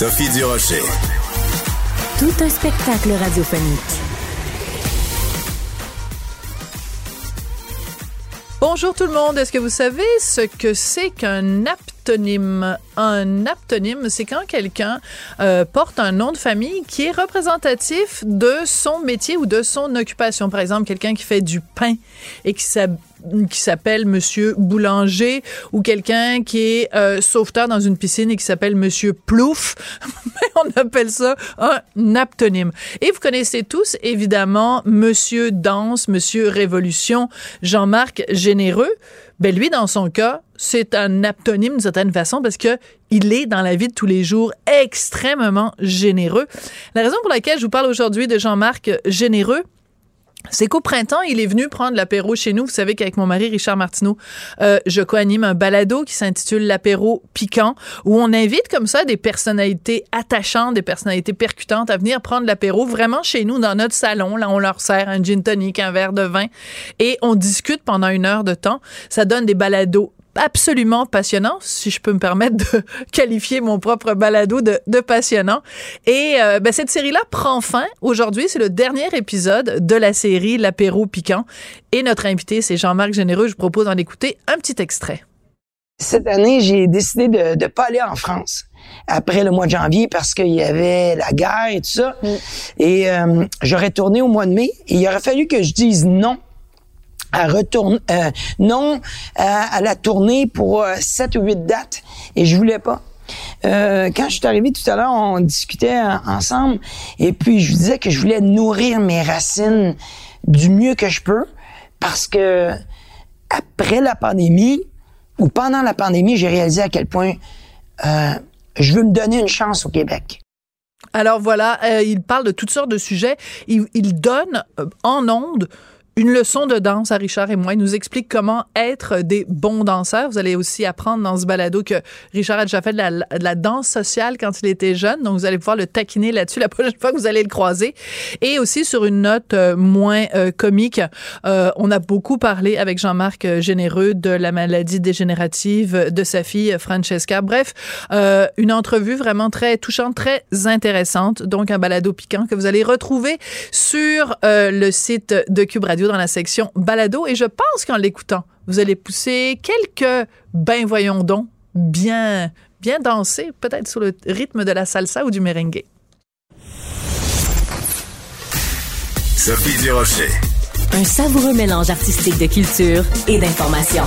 Sophie Durocher. Tout un spectacle radiophonique. Bonjour tout le monde. Est-ce que vous savez ce que c'est qu'un aptonyme? Un aptonyme, c'est quand quelqu'un euh, porte un nom de famille qui est représentatif de son métier ou de son occupation. Par exemple, quelqu'un qui fait du pain et qui qui s'appelle Monsieur Boulanger ou quelqu'un qui est euh, sauveteur dans une piscine et qui s'appelle Monsieur Plouf. on appelle ça un aptonyme. Et vous connaissez tous évidemment Monsieur Danse, Monsieur Révolution, Jean-Marc Généreux. Ben lui, dans son cas, c'est un aptonyme d'une certaine façon parce que il est dans la vie de tous les jours extrêmement généreux. La raison pour laquelle je vous parle aujourd'hui de Jean-Marc Généreux, c'est qu'au printemps, il est venu prendre l'apéro chez nous. Vous savez qu'avec mon mari Richard Martineau, euh, je co-anime un balado qui s'intitule l'apéro piquant, où on invite comme ça des personnalités attachantes, des personnalités percutantes à venir prendre l'apéro vraiment chez nous dans notre salon. Là, on leur sert un gin tonic, un verre de vin, et on discute pendant une heure de temps. Ça donne des balados absolument passionnant, si je peux me permettre de qualifier mon propre balado de, passionnant. Et euh, ben, cette série-là prend fin. Aujourd'hui, c'est le dernier épisode de la série L'apéro piquant. Et notre invité, c'est Jean-Marc Généreux. Je vous propose d'en écouter un petit extrait. Cette année, j'ai décidé de ne pas aller en France après le mois de janvier parce qu'il y avait la guerre et tout ça. Mm. Et euh, j'aurais tourné au mois de mai. Et il aurait fallu que je dise non à retourner, euh, non à, la tournée pour euh, sept ou huit dates et je voulais pas. Euh, quand je suis arrivé tout à l'heure, on discutait ensemble et puis je disais que je voulais nourrir mes racines du mieux que je peux parce que après la pandémie ou pendant la pandémie, j'ai réalisé à quel point euh, je veux me donner une chance au Québec. Alors voilà, euh, il parle de toutes sortes de sujets. Il, il donne en ondes une leçon de danse à Richard et moi. Il nous explique comment être des bons danseurs. Vous allez aussi apprendre dans ce balado que Richard a déjà fait de la, danse sociale quand il était jeune. Donc, vous allez pouvoir le taquiner là-dessus la prochaine fois que vous allez le croiser. Et aussi, sur une note euh, moins euh, comique, euh, on a beaucoup parlé avec Jean-Marc Généreux de la maladie dégénérative de sa fille Francesca. Bref, une entrevue vraiment très touchante, très intéressante. Donc, un balado piquant que vous allez retrouver sur le site de Cube Radio dans la section balado et je pense qu'en l'écoutant, vous allez pousser quelques ben voyons donc bien bien danser peut-être sur le rythme de la salsa ou du merengue. Sophie Durocher. Un savoureux mélange artistique de culture et d'information.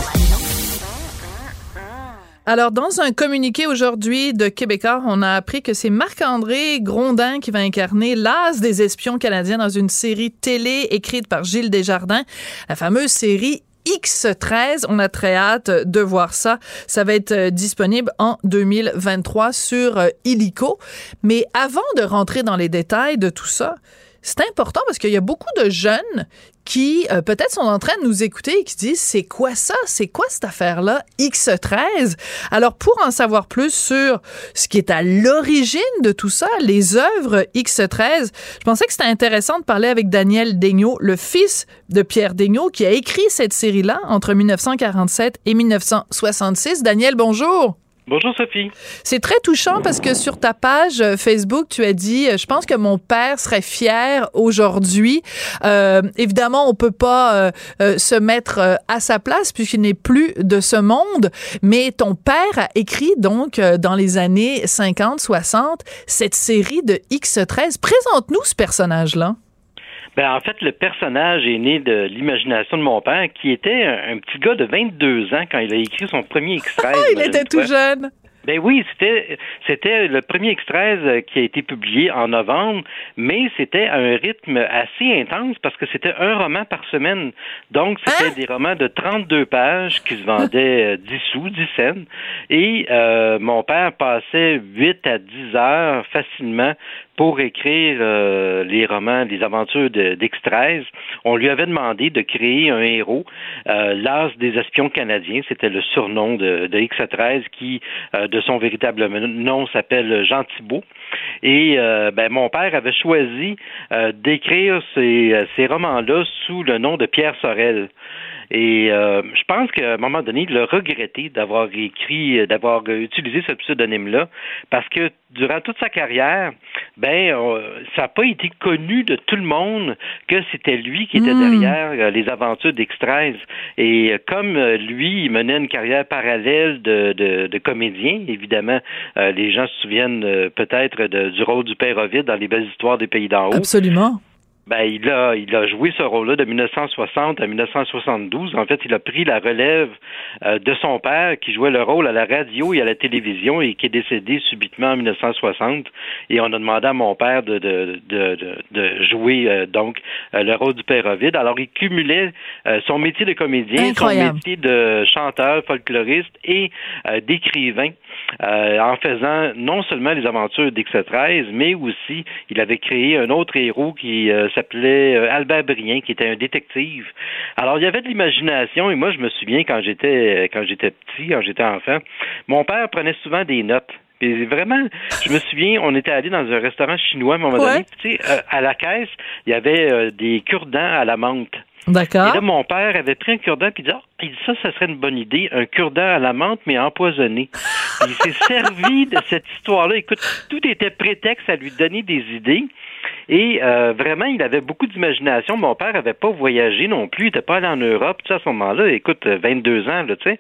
Alors, dans un communiqué aujourd'hui de Québécois, on a appris que c'est Marc-André Grondin qui va incarner l'as des espions canadiens dans une série télé écrite par Gilles Desjardins, la fameuse série X13. On a très hâte de voir ça. Ça va être euh, disponible en 2023 sur euh, Illico. Mais avant de rentrer dans les détails de tout ça, c'est important parce qu'il y a beaucoup de jeunes qui euh, peut-être sont en train de nous écouter et qui disent c'est quoi ça? C'est quoi cette affaire là X13 alors pour en savoir plus sur ce qui est à l'origine de tout ça les œuvres X13 je pensais que c'était intéressant de parler avec Daniel Daigneault le fils de Pierre Daigneault qui a écrit cette série là entre 1947 et 1966 Daniel bonjour Bonjour Sophie. C'est très touchant parce que sur ta page euh, Facebook, tu as dit, euh, je pense que mon père serait fier aujourd'hui. Euh, évidemment, on peut pas se mettre à sa place puisqu'il n'est plus de ce monde, mais ton père a écrit donc dans les années 50-60 cette série de X13. Présente-nous ce personnage-là. Ben, en fait, le personnage est né de l'imagination de mon père, qui était un, petit gars de 22 ans quand il a écrit son premier extrait. il était tout jeune. Ben oui, c'était c'était le premier X13 qui a été publié en novembre, mais c'était un rythme assez intense parce que c'était un roman par semaine. Donc c'était Hein? des romans de 32 pages qui se vendaient euh, 10 sous, 10 cents. Et euh, mon père passait 8 à 10 heures facilement pour écrire euh, les romans, les aventures de- d'X13. On lui avait demandé de créer un héros, euh, l'as des espions canadiens, c'était le surnom de, de X13 qui, euh, de son véritable nom, s'appelle Jean Thibault. Et euh, ben, mon père avait choisi d'écrire ces, ces romans-là sous le nom de Pierre Sorel. Et euh, je pense qu'à un moment donné, il a regretté d'avoir écrit, euh, d'avoir euh, utilisé ce pseudonyme-là, parce que durant toute sa carrière, ben, ça n'a pas été connu de tout le monde que c'était lui qui était derrière euh, les aventures d'X13. Et comme lui, il menait une carrière parallèle de, de, de comédien, évidemment, euh, les gens se souviennent peut-être du rôle du père Ovid dans les belles histoires des pays d'en haut. Absolument. Ben, il a, il a joué ce rôle-là de 1960 à 1972. En fait, il a pris la relève euh, de son père qui jouait le rôle à la radio et à la télévision et qui est décédé subitement en 1960. Et on a demandé à mon père de, de, de, de, de jouer euh, donc euh, le rôle du père Ovid. Alors, il cumulait euh, son métier de comédien, Incroyable. son métier de chanteur, folkloriste et euh, d'écrivain euh, en faisant non seulement les aventures d'X13, mais aussi il avait créé un autre héros qui euh, s'appelait euh, Albert Brien, qui était un détective. Alors il y avait de l'imagination et moi je me souviens quand j'étais quand j'étais petit, quand j'étais enfant, mon père prenait souvent des notes. Et vraiment, je me souviens, on était allé dans un restaurant chinois à un moment Ouais. donné. puis, Tu sais, euh, à la caisse, il y avait euh, des cure-dents à la menthe. D'accord. Et là, mon père avait pris un cure-dent puis il dit, Ah, il dit ça, ça serait une bonne idée, un cure-dent à la menthe mais empoisonné. il s'est servi de cette histoire-là. Écoute, tout était prétexte à lui donner des idées. Et euh, vraiment, il avait beaucoup d'imagination. Mon père avait pas voyagé non plus. Il était pas allé en Europe. Tu sais, à ce moment-là, écoute, euh, 22 ans, là, tu sais.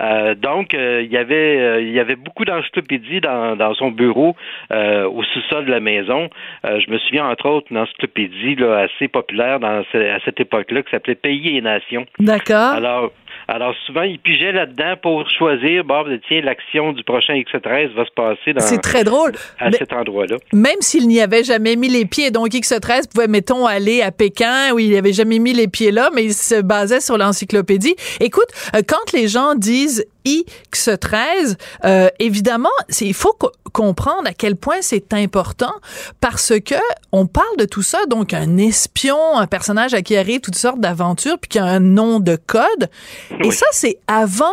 Euh, donc, euh, il y avait, il y avait beaucoup d'encyclopédies dans, dans son bureau, au sous-sol de la maison. Je me souviens entre autres d'une encyclopédie là, assez populaire dans à cette époque-là qui s'appelait Pays et Nations. D'accord. Alors, alors souvent, il pigeait là-dedans pour choisir, bon, ben, tiens, l'action du prochain X13 va se passer dans, C'est très drôle. à Mais- cet endroit-là. même s'il n'y avait jamais mis les pieds, donc X13 pouvait, mettons, aller à Pékin où il n'avait jamais mis les pieds là, mais il se basait sur l'encyclopédie. Écoute, euh, quand les gens disent X13, euh, évidemment, il faut co- comprendre à quel point c'est important parce que on parle de tout ça, donc un espion, un personnage à qui arrive toutes sortes d'aventures, puis qui a un nom de code. Et ça, c'est avant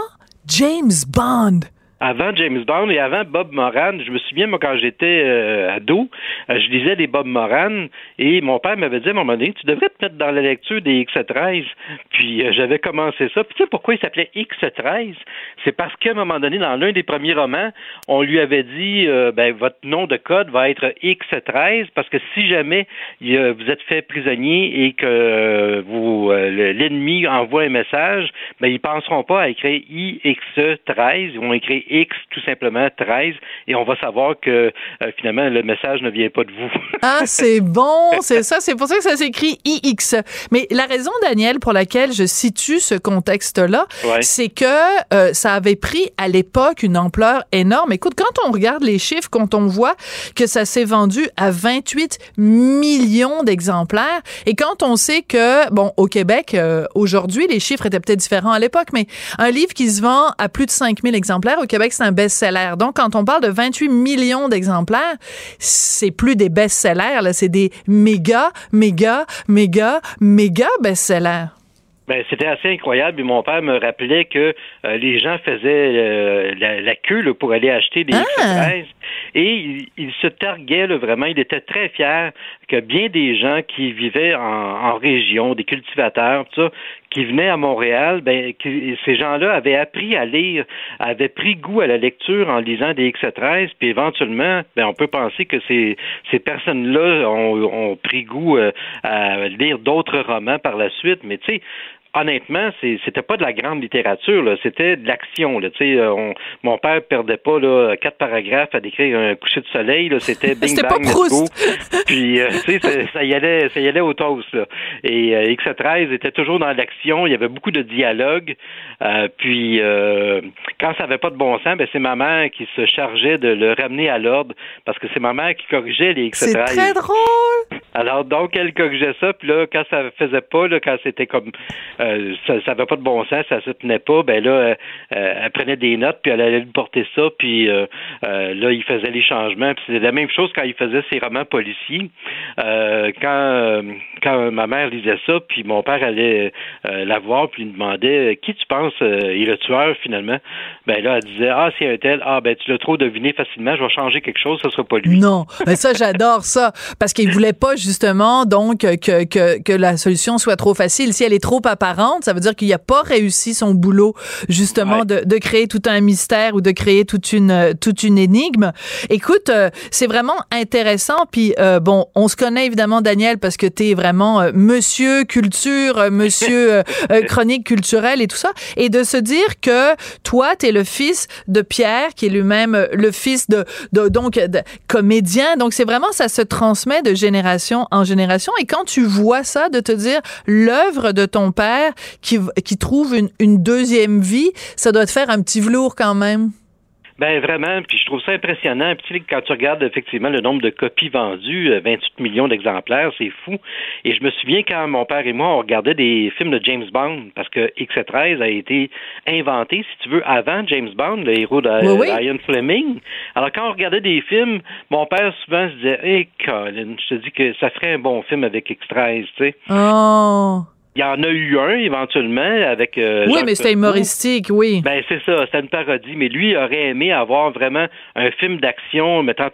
James Bond. Avant James Bond et avant Bob Moran, je me souviens, moi, quand j'étais euh, ado, euh, je lisais des Bob Moran et mon père m'avait dit à un moment donné, tu devrais te mettre dans la lecture des X13. Puis euh, j'avais commencé ça. Puis tu sais pourquoi il s'appelait X13? C'est parce qu'à un moment donné, dans l'un des premiers romans, on lui avait dit, euh, ben, votre nom de code va être X13 parce que si jamais vous êtes fait prisonnier et que vous le- l'ennemi envoie un message, ben ils penseront pas à écrire IX13, ils vont écrire X tout simplement 13 et on va savoir que euh, finalement le message ne vient pas de vous. Ah, c'est bon, c'est ça, c'est pour ça que ça s'écrit IX. Mais la raison, Daniel, pour laquelle je situe ce contexte-là, Ouais. c'est que euh, ça avait pris à l'époque une ampleur énorme. Écoute, quand on regarde les chiffres, quand on voit que ça s'est vendu à 28 millions d'exemplaires, et quand on sait que, bon, au Québec, euh, aujourd'hui, les chiffres étaient peut-être différents à l'époque, mais un livre qui se vend à plus de 5000 exemplaires, au Québec, c'est un best-seller. Donc, quand on parle de 28 millions d'exemplaires, c'est plus des best-sellers, c'est des méga, méga, méga, méga best-sellers. Ben, c'était assez incroyable. Et mon père me rappelait que euh, les gens faisaient euh, la, la queue là, pour aller acheter des Ah! X13. Et il, se targuait vraiment. Il était très fier que bien des gens qui vivaient en, région, des cultivateurs, tout ça, qui venaient à Montréal, ben, ces gens-là avaient appris à lire, avaient pris goût à la lecture en lisant des X13, puis éventuellement, ben, on peut penser que ces, personnes-là ont, ont pris goût euh, à lire d'autres romans par la suite, mais tu sais, honnêtement, c'était pas de la grande littérature, c'était de l'action. Euh, mon père perdait pas là, quatre paragraphes à décrire un coucher de soleil. C'était bing bang, pas Puis, euh, ça y allait, ça y allait au toast. Là. Et euh, X13 était toujours dans l'action. Il y avait beaucoup de dialogue. Euh, puis, quand ça avait pas de bon sens, ben, c'est ma mère qui se chargeait de le ramener à l'ordre parce que c'est ma mère qui corrigeait les X13. C'est très drôle. Alors, donc, elle corrigeait ça. Puis là, quand ça faisait pas, là, quand c'était comme euh, ça n'avait pas de bon sens, ça se tenait pas, ben là, euh, euh, elle prenait des notes, puis elle allait lui porter ça, puis là, il faisait les changements. Puis la même chose quand il faisait ses romans policiers. quand, quand ma mère lisait ça, puis mon père allait la voir, puis lui demandait qui tu penses est le tueur finalement. Ben là, elle disait Ah, c'est un tel, ah ben tu l'as trop deviné facilement, je vais changer quelque chose, ce sera pas lui. Non, mais ça, j'adore ça. Parce qu'il voulait pas justement donc que, que, que la solution soit trop facile. Si elle est trop apparente, ça veut dire qu'il n'a pas réussi son boulot, justement, de, de, créer tout un mystère ou de créer toute une, toute une énigme. Écoute, euh, c'est vraiment intéressant. Puis, euh, bon, on se connaît évidemment, Daniel, parce que tu es vraiment euh, monsieur culture, monsieur chronique culturelle et tout ça. Et de se dire que toi, tu es le fils de Pierre, qui est lui-même le fils de, de donc, de, comédien. Donc, c'est vraiment, ça se transmet de génération en génération. Et quand tu vois ça, de te dire l'œuvre de ton père, qui, qui trouve une, une deuxième vie, ça doit te faire un petit velours quand même. Ben vraiment, puis je trouve ça impressionnant. Puis quand tu regardes effectivement le nombre de copies vendues, 28 euh, millions d'exemplaires, c'est fou. Et je me souviens quand mon père et moi on regardait des films de James Bond, parce que X13 a été inventé, si tu veux, avant James Bond, le héros de Ian Fleming. Alors quand on regardait des films, mon père souvent se disait, hey, Colin, je te dis que ça ferait un bon film avec X13, tu sais. Oh. Il y en a eu un éventuellement avec. Euh, oui, mais c'était humoristique, oui. Ben c'est ça, c'était une parodie. Mais lui aurait aimé avoir vraiment un film d'action mettant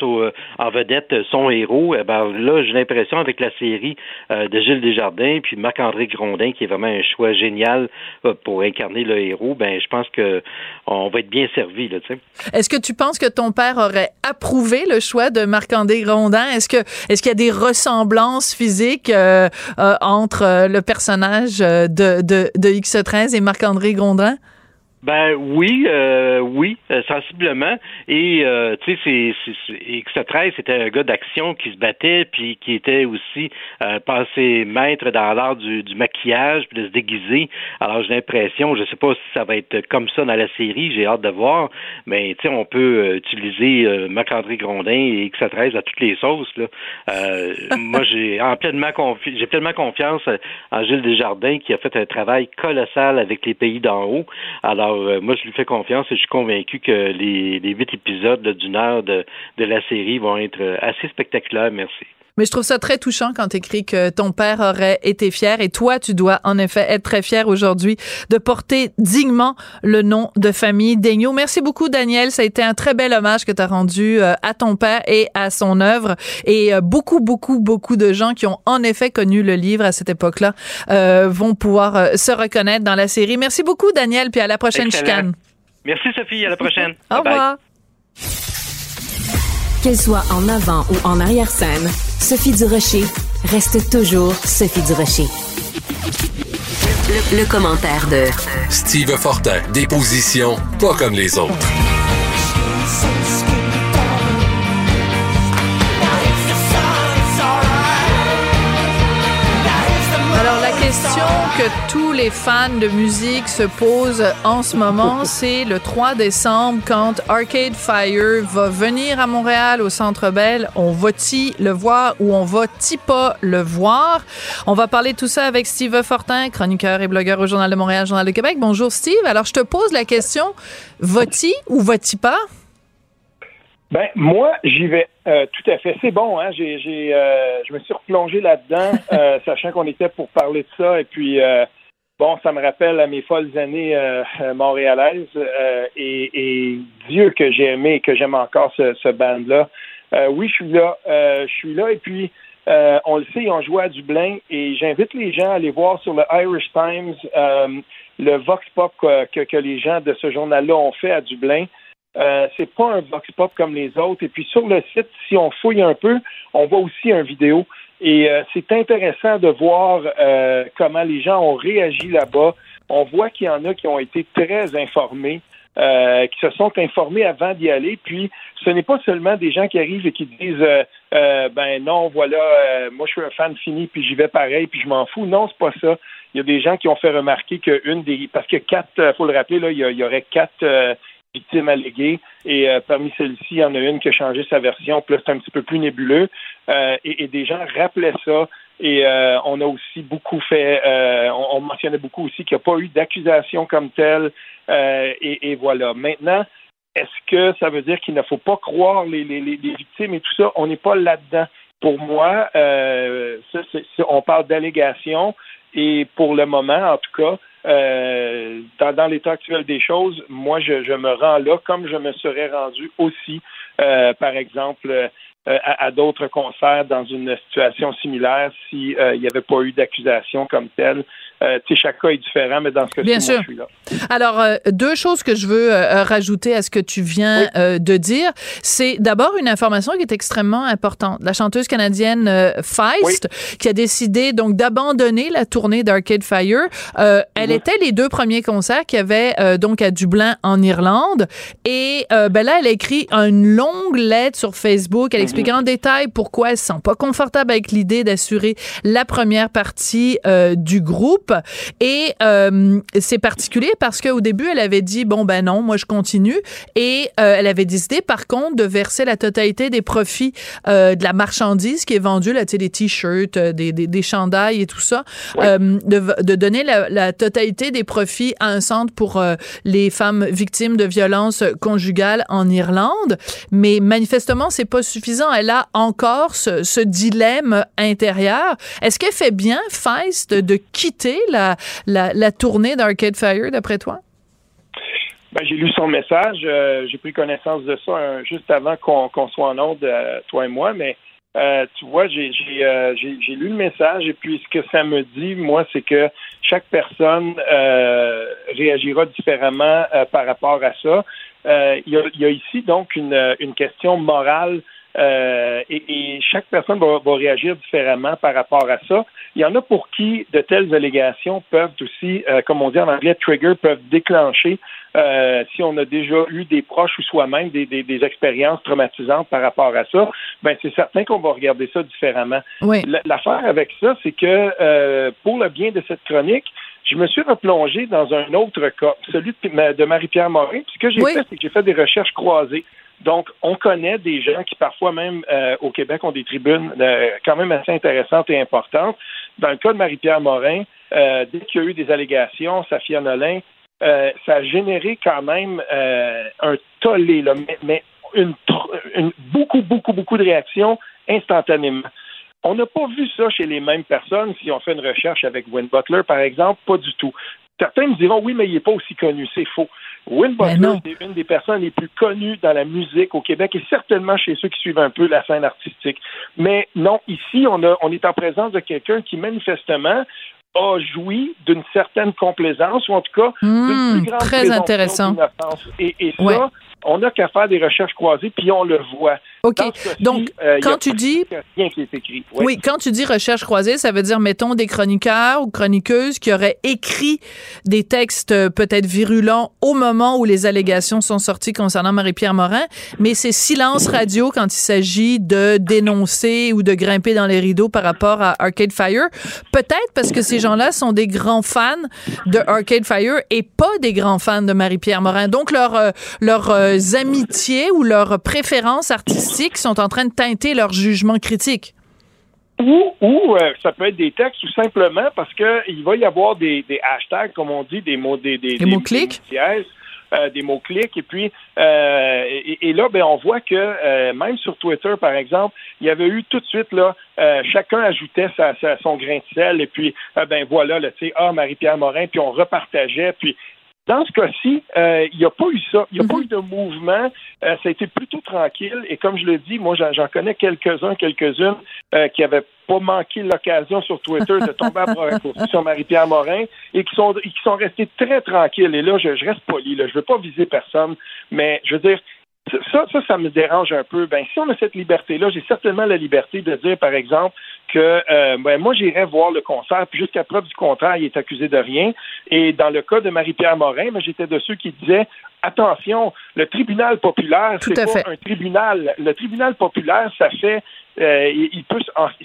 en vedette son héros. Eh ben là, j'ai l'impression avec la série euh, de Gilles Desjardins puis Marc-André Grondin, qui est vraiment un choix génial euh, pour incarner le héros. Ben je pense que on va être bien servi là. Tu sais. Est-ce que tu penses que ton père aurait approuvé le choix de Marc-André Grondin? Est-ce que est-ce qu'il y a des ressemblances physiques entre le personnage euh, de, de, de X13 et Marc-André Gondin? Ben oui, euh, oui, euh, sensiblement. Et euh, tu sais, c'est, X13, c'était un gars d'action qui se battait, puis qui était aussi euh, passé maître dans l'art du, du, maquillage, puis de se déguiser. Alors j'ai l'impression, je sais pas si ça va être comme ça dans la série, j'ai hâte de voir, mais tu sais, on peut utiliser Marc-André Grondin et X13 à toutes les sauces. Là. moi, j'ai en pleinement confi- j'ai pleinement confiance en Gilles Desjardins qui a fait un travail colossal avec les pays d'en haut. Alors alors, euh, moi, je lui fais confiance et je suis convaincu que les, huit épisodes d'une heure de, la série vont être euh, assez spectaculaires. Merci. Mais je trouve ça très touchant quand tu écris que ton père aurait été fier et toi, tu dois en effet être très fier aujourd'hui de porter dignement le nom de famille Daigneault. Merci beaucoup, Daniel. Ça a été un très bel hommage que tu as rendu euh, à ton père et à son œuvre. Et beaucoup, beaucoup, beaucoup de gens qui ont en effet connu le livre à cette époque-là vont pouvoir se reconnaître dans la série. Merci beaucoup, Daniel, puis à la prochaine. Merci Sophie, à la prochaine. Au revoir. Qu'elle soit en avant ou en arrière-scène, Sophie Durocher reste toujours Sophie Durocher. Le, le commentaire de Steve Fortin, des positions pas comme les autres. Question que tous les fans de musique se posent en ce moment, c'est le 3 décembre quand Arcade Fire va venir à Montréal au Centre Bell. On va-t-il le voir ou on va-t-il pas le voir? On va parler de tout ça avec Steve Fortin, chroniqueur et blogueur au Journal de Montréal, Journal de Québec. Bonjour Steve. Alors je te pose la question, va-t-il ou va-t-il pas? Ben moi, j'y vais euh, tout à fait. C'est bon, hein. J'ai, j'ai, euh, je me suis replongé là-dedans, euh, sachant qu'on était pour parler de ça. Et puis, bon, ça me rappelle à mes folles années montréalaises. Et, et, Dieu que j'ai aimé et que j'aime encore ce, ce band-là. oui, je suis là. je suis là. Et puis, on le sait, on joué à Dublin. Et j'invite les gens à aller voir sur le Irish Times le vox pop que, que les gens de ce journal-là ont fait à Dublin. Euh, c'est pas un vox pop comme les autres. Et puis sur le site, si on fouille un peu, on voit aussi une vidéo. Et c'est intéressant de voir comment les gens ont réagi là-bas. On voit qu'il y en a qui ont été très informés. qui se sont informés avant d'y aller. Puis, ce n'est pas seulement des gens qui arrivent et qui disent ben non, voilà, moi je suis un fan fini, puis j'y vais pareil, puis je m'en fous. Non, c'est pas ça. Il y a des gens qui ont fait remarquer qu'une des parce que quatre, euh, faut le rappeler, là, il y, aurait quatre euh, victimes alléguées et euh, parmi celles-ci, il y en a une qui a changé sa version, puis c'est un petit peu plus nébuleux. et, des gens rappelaient ça. Et on a aussi beaucoup fait, on, mentionnait beaucoup aussi qu'il n'y a pas eu d'accusation comme telle. Et, voilà. Maintenant, est-ce que ça veut dire qu'il ne faut pas croire les, les, les victimes et tout ça? On n'est pas là-dedans. Pour moi, ça, on parle d'allégations. Et pour le moment, en tout cas, euh, dans, l'état actuel des choses, moi, je, je, me rends là comme je me serais rendu aussi, euh, par exemple, euh, à, d'autres concerts dans une situation similaire s'il n'y avait pas eu d'accusation comme telle. Euh, chaque cas est différent, mais dans ce cas-ci, je suis là. Alors, euh, deux choses que je veux euh, rajouter à ce que tu viens de dire. C'est d'abord une information qui est extrêmement importante. La chanteuse canadienne Feist, qui a décidé donc d'abandonner la tournée d'Arcade Fire, elle mhm. était les deux premiers concerts qu'il y avait donc à Dublin, en Irlande. Et ben là, elle a écrit une longue lettre sur Facebook. Elle mhm. explique en détail pourquoi elle se sent pas confortable avec l'idée d'assurer la première partie du groupe. Et euh, c'est particulier parce qu'au début, elle avait dit, bon, ben non, moi, je continue. Et euh, elle avait décidé, par contre, de verser la totalité des profits euh, de la marchandise qui est vendue, là, tu sais, des t-shirts, des, des, des, chandails et tout ça, de, de, donner la, la, totalité des profits à un centre pour les femmes victimes de violences conjugales en Irlande. Mais manifestement, c'est pas suffisant. Elle a encore ce, dilemme intérieur. Est-ce qu'elle fait bien, Feist, de quitter la, tournée d'Arcade Fire, d'après toi? Ben, j'ai lu son message. Euh, j'ai pris connaissance de ça euh, juste avant qu'on soit en ordre, euh, toi et moi, mais tu vois, j'ai lu le message et puis ce que ça me dit, moi, c'est que chaque personne réagira différemment par rapport à ça. Il y, a, ici donc une question morale euh, et, chaque personne va, réagir différemment par rapport à ça. Il y en a pour qui de telles allégations peuvent aussi, euh, comme on dit en anglais, trigger, peuvent déclencher euh, si on a déjà eu des proches ou soi-même des, des, expériences traumatisantes par rapport à ça. Ben c'est certain qu'on va regarder ça différemment. Oui. L'affaire avec ça, c'est que pour le bien de cette chronique, je me suis replongé dans un autre cas, celui de Marie-Pierre Morin. Puis ce que j'ai fait, c'est que j'ai fait des recherches croisées. Donc, on connaît des gens qui parfois même euh, au Québec ont des tribunes euh, quand même assez intéressantes et importantes. Dans le cas de Marie-Pierre Morin, euh, dès qu'il y a eu des allégations, Safia Nolin, ça a généré quand même un tollé, mais, beaucoup, beaucoup, beaucoup de réactions instantanément. On n'a pas vu ça chez les mêmes personnes si on fait une recherche avec Win Butler, par exemple, pas du tout. Certains me diront oui, mais il n'est pas aussi connu. C'est faux. Win Butler, c'est une des personnes les plus connues dans la musique au Québec et certainement chez ceux qui suivent un peu la scène artistique. Mais non, ici, on, a, on est en présence de quelqu'un qui manifestement a joui d'une certaine complaisance ou en tout cas d'une hmm, plus grande très intéressant. Et, et ça, on n'a qu'à faire des recherches croisées puis on le voit. OK. Donc, euh, quand tu dis. Oui. quand tu dis recherche croisée, ça veut dire, mettons, des chroniqueurs ou chroniqueuses qui auraient écrit des textes euh, peut-être virulents au moment où les allégations sont sorties concernant Marie-Pierre Morin, mais c'est silence radio quand il s'agit de dénoncer ou de grimper dans les rideaux par rapport à Arcade Fire. Peut-être parce que ces gens-là sont des grands fans de Arcade Fire et pas des grands fans de Marie-Pierre Morin. Donc, leur, euh, leurs amitiés ou leurs préférences artistiques sont en train de teinter leur jugement critique? Ou, ou euh, ça peut être des textes tout simplement parce qu'il va y avoir des, hashtags, comme on dit, des mots des, des, mots-clics? Euh, des mots-clics. Et puis, euh, et, là, ben, on voit que même sur Twitter, par exemple, il y avait eu tout de suite, là, chacun ajoutait sa, son grain de sel. Et puis, ben voilà, tu sais, ah, Marie-Pierre Morin, puis on repartageait. Puis, dans ce cas-ci, euh, il n'y a pas eu ça. Il n'y a pas mhm. eu de mouvement. Euh, ça a été plutôt tranquille. Et comme je le dis, moi, j'en connais quelques-uns, quelques-unes euh, qui n'avaient pas manqué l'occasion sur Twitter de tomber à sur Marie-Pierre Morin et qui sont, qui sont restés très tranquilles. Et là, je, reste poli. Là. Je ne veux pas viser personne, mais je veux dire, ça, ça, ça me dérange un peu. Ben, si on a cette liberté-là, j'ai certainement la liberté de dire, par exemple, que euh, ben, moi, j'irais voir le concert, puis jusqu'à preuve du contraire, il est accusé de rien. Et dans le cas de Marie-Pierre Morin, ben, j'étais de ceux qui disaient attention, le tribunal populaire, c'est pas un tribunal. Le tribunal populaire, ça fait euh, il peut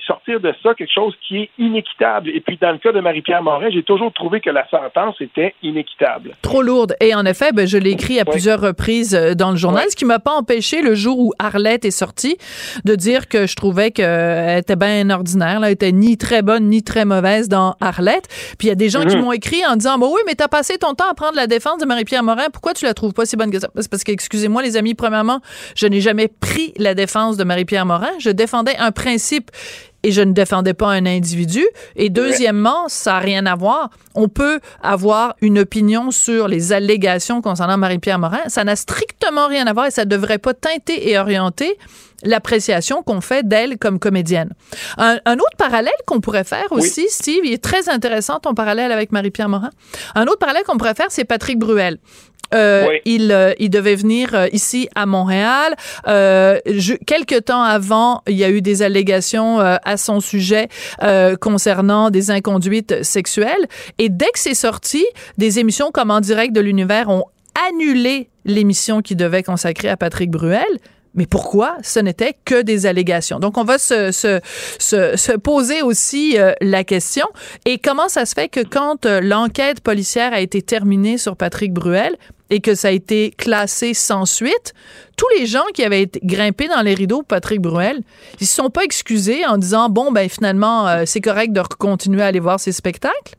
sortir de ça quelque chose qui est inéquitable. Et puis, dans le cas de Marie-Pierre Morin, j'ai toujours trouvé que la sentence était inéquitable. Trop lourde. Et en effet, ben, je l'ai écrit à plusieurs reprises euh, dans le journal, ce qui m'a pas empêché, le jour où Arlette est sortie, de dire que je trouvais qu'elle était bien ordinaire. Là. Elle était ni très bonne, ni très mauvaise dans Arlette. Puis il y a des gens qui mhm. m'ont écrit en disant, bah oui, mais t'as passé ton temps à prendre la défense de Marie-Pierre Morin. Pourquoi tu la trouves pas si bonne que ça? C'est parce que, excusez-moi, les amis, premièrement, je n'ai jamais pris la défense de Marie-Pierre Morin. Je défends un principe et je ne défendais pas un individu. Et deuxièmement, ça n'a rien à voir. On peut avoir une opinion sur les allégations concernant Marie-Pierre Morin. Ça n'a strictement rien à voir et ça ne devrait pas teinter et orienter l'appréciation qu'on fait d'elle comme comédienne. Un, autre parallèle qu'on pourrait faire aussi, Steve, il est très intéressant ton parallèle avec Marie-Pierre Morin. Un autre parallèle qu'on pourrait faire, c'est Patrick Bruel. Euh, il, euh, il devait venir euh, ici à Montréal. Euh, je, quelques temps avant, il y a eu des allégations à son sujet concernant des inconduites sexuelles. Et dès que c'est sorti, des émissions comme En direct de l'univers ont annulé l'émission qui devait consacrer à Patrick Bruel. Mais pourquoi ce n'était que des allégations? Donc, on va se, se, se, se poser aussi euh, la question. Et comment ça se fait que quand euh, l'enquête policière a été terminée sur Patrick Bruel et que ça a été classé sans suite, tous les gens qui avaient été grimpés dans les rideaux Patrick Bruel, ils se sont pas excusés en disant, bon, ben finalement, euh, c'est correct de continuer à aller voir ces spectacles?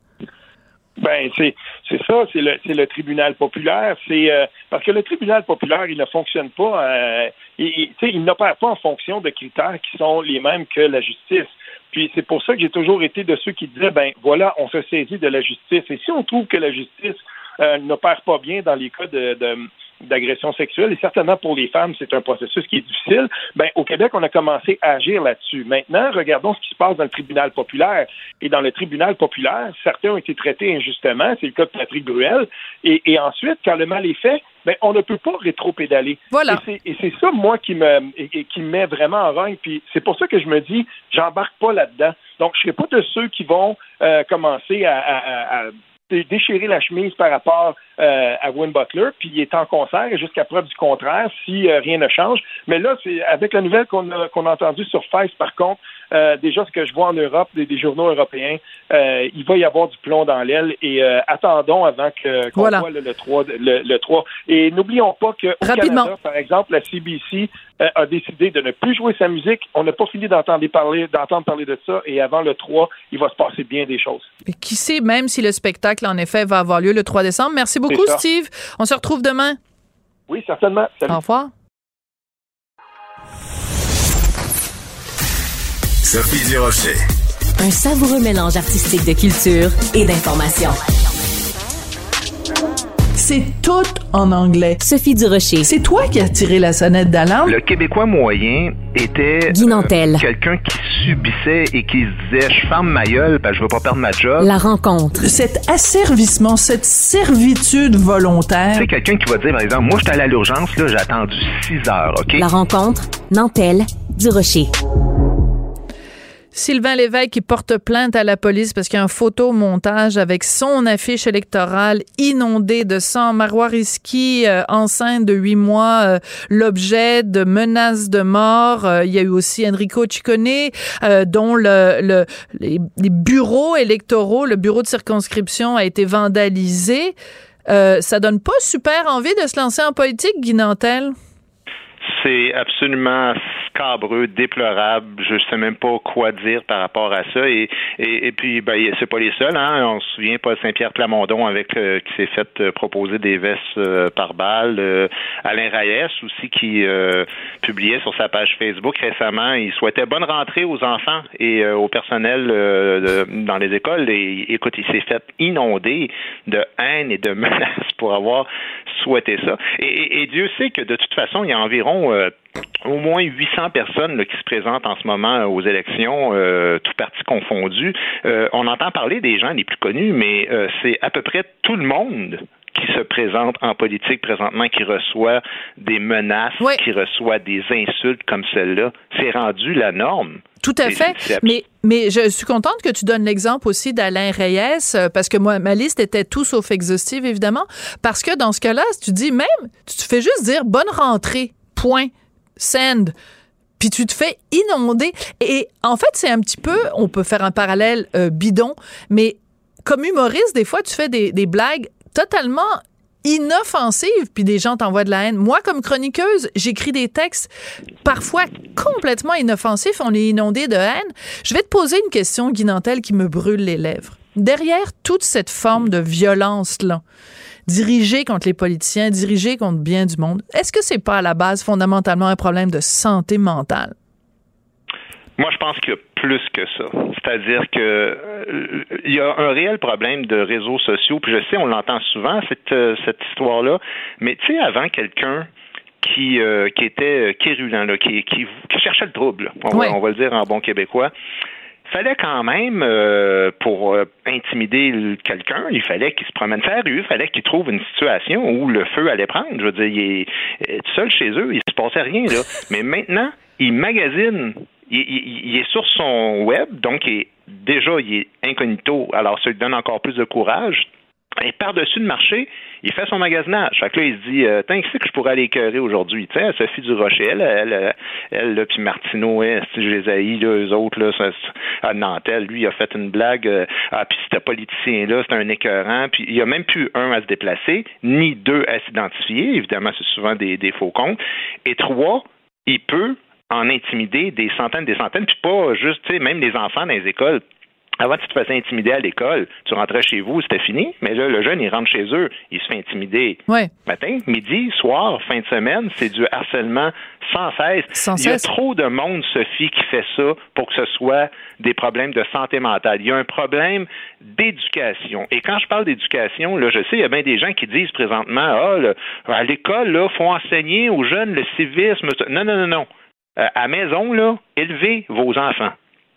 Ben, c'est c'est ça, c'est le le tribunal populaire. C'est euh, parce que le tribunal populaire, il ne fonctionne pas. Euh, il, il n'opère pas en fonction de critères qui sont les mêmes que la justice. Puis c'est pour ça que j'ai toujours été de ceux qui disaient ben voilà, on se saisit de la justice. Et si on trouve que la justice euh, n'opère pas bien dans les cas de, de d'agression sexuelle, et certainement pour les femmes, c'est un processus qui est difficile, ben, au Québec, on a commencé à agir là-dessus. Maintenant, regardons ce qui se passe dans le tribunal populaire. Et dans le tribunal populaire, certains ont été traités injustement, c'est le cas de Patrick Bruel, et, et ensuite, quand le mal est fait, ben, on ne peut pas rétro-pédaler. Voilà. Et c'est ça, moi, qui me, et, qui me met vraiment en rogne. Puis c'est pour ça que je me dis, j'embarque pas là-dedans. Donc, je ne serai pas de ceux qui vont euh, commencer à, à, à déchirer la chemise par rapport euh, à Win Butler, puis il est en concert jusqu'à preuve du contraire si euh, rien ne change. Mais là, c'est avec la nouvelle qu'on a, qu'on a entendue sur Face, par contre, euh, déjà ce que je vois en Europe, des, journaux européens, il va y avoir du plomb dans l'aile et attendons avant que qu'on voit le, 3, le, 3. Et n'oublions pas que au Canada, par exemple, la CBC a décidé de ne plus jouer sa musique. On n'a pas fini d'entendre parler, d'entendre parler de ça et avant le 3, il va se passer bien des choses. Et qui sait même si le spectacle en effet va avoir lieu le 3 décembre. Merci beaucoup Steve. On se retrouve demain. Oui, certainement. Au revoir. Sophie Durocher. Un savoureux mélange artistique de culture et d'information. C'est tout en anglais. Sophie Durocher. C'est toi qui as tiré la sonnette d'alarme? Le Québécois moyen était euh, quelqu'un qui subissait et qui se disait je ferme ma gueule parce que je veux pas perdre ma job. La rencontre. Cet asservissement, cette servitude volontaire. C'est quelqu'un qui va dire par exemple moi j'étais allé à l'urgence là, j'ai attendu 6 heures, OK? La rencontre, Nantel, Durocher. Sylvain Lévesque qui porte plainte à la police parce qu'il y a un photomontage avec son affiche électorale inondée de sang. Marois Risky, euh, enceinte de huit mois, euh, l'objet de menaces de mort. Euh, il y a eu aussi Enrico Ciccone, dont le, les, bureaux électoraux, le bureau de circonscription a été vandalisé. ça donne pas super envie de se lancer en politique, Guy Nantel? C'est absolument scabreux, déplorable. Je sais même pas quoi dire par rapport à ça. Et, et, puis, ben, c'est pas les seuls. Hein. On se souvient pas Saint-Pierre Plamondon avec euh, qui s'est fait euh, proposer des vestes euh, par balle. Alain Reyes aussi qui publiait sur sa page Facebook récemment. Il souhaitait bonne rentrée aux enfants et au personnel dans les écoles. Et écoute, il s'est fait inonder de haine et de menaces pour avoir souhaité ça. Et, et Dieu sait que de toute façon, il y a environ au moins 800 personnes qui se présentent en ce moment aux élections, euh, tout parti confondu. Euh, on entend parler des gens les plus connus, mais euh, c'est à peu près tout le monde qui se présente en politique présentement, qui reçoit des menaces, qui reçoit des insultes comme celle-là. C'est rendu la norme. Tout à fait. Mais, mais je suis contente que tu donnes l'exemple aussi d'Alain Reyes, euh, parce que moi, ma liste était tout sauf exhaustive, évidemment. Parce que dans ce cas-là, tu dis même, tu fais juste dire bonne rentrée, point, send puis tu te fais inonder. Et en fait, c'est un petit peu, on peut faire un parallèle euh, bidon, mais comme humoriste, des fois, tu fais des, des blagues totalement inoffensive, puis des gens t'envoient de la haine. Moi, comme chroniqueuse, j'écris des textes parfois complètement inoffensifs, on est inondé de haine. Je vais te poser une question, Guinantel, qui me brûle les lèvres. Derrière toute cette forme de violence-là, dirigée contre les politiciens, dirigée contre bien du monde, est-ce que c'est pas à la base fondamentalement un problème de santé mentale? Moi, je pense qu'il y a plus que ça. C'est-à-dire que euh, il y a un réel problème de réseaux sociaux. Puis je sais, on l'entend souvent cette euh, cette histoire-là. Mais tu sais, avant quelqu'un qui euh, qui était quérulent, là, qui, qui, cherchait le trouble, on, va, on va le dire en bon québécois fallait quand même, pour intimider quelqu'un, il fallait qu'il se promène sa rue, il fallait qu'il trouve une situation où le feu allait prendre. Je veux dire, il est seul chez eux, il se passait rien, là. Mais maintenant, il magasine il, est sur son web, donc il déjà, il est incognito, alors ça lui donne encore plus de courage. Et par-dessus le marché, il fait son magasinage. Fait que là, il se dit, euh, tiens, qui que je pourrais aller écœurer aujourd'hui? Tu sais, Sophie Durocher, elle, elle, elle, là, puis Martineau, hein, haïs, là, eux autres, là, à Nantel, lui, il a fait une blague, euh, ah, puis c'était politicien-là, c'était un écœurant, puis il n'y a même plus un à se déplacer, ni deux à s'identifier, évidemment, c'est souvent des, des faux comptes, et trois, il peut en intimider des centaines, des centaines, puis pas juste, tu sais, même les enfants dans les écoles. Avant, tu te faisais intimider à l'école, tu rentrais chez vous, c'était fini. Mais là, le jeune, il rentre chez eux, il se fait intimider. Ouais. Matin, midi, soir, fin de semaine, c'est du harcèlement sans cesse. Sans il y a trop de monde, Sophie, qui fait ça pour que ce soit des problèmes de santé mentale. Il y a un problème d'éducation. Et quand je parle d'éducation, là, je sais, il y a bien des gens qui disent présentement, ah, à l'école, là, faut enseigner aux jeunes le civisme. Non, non, non, non. Euh, à maison, là, élevez vos enfants.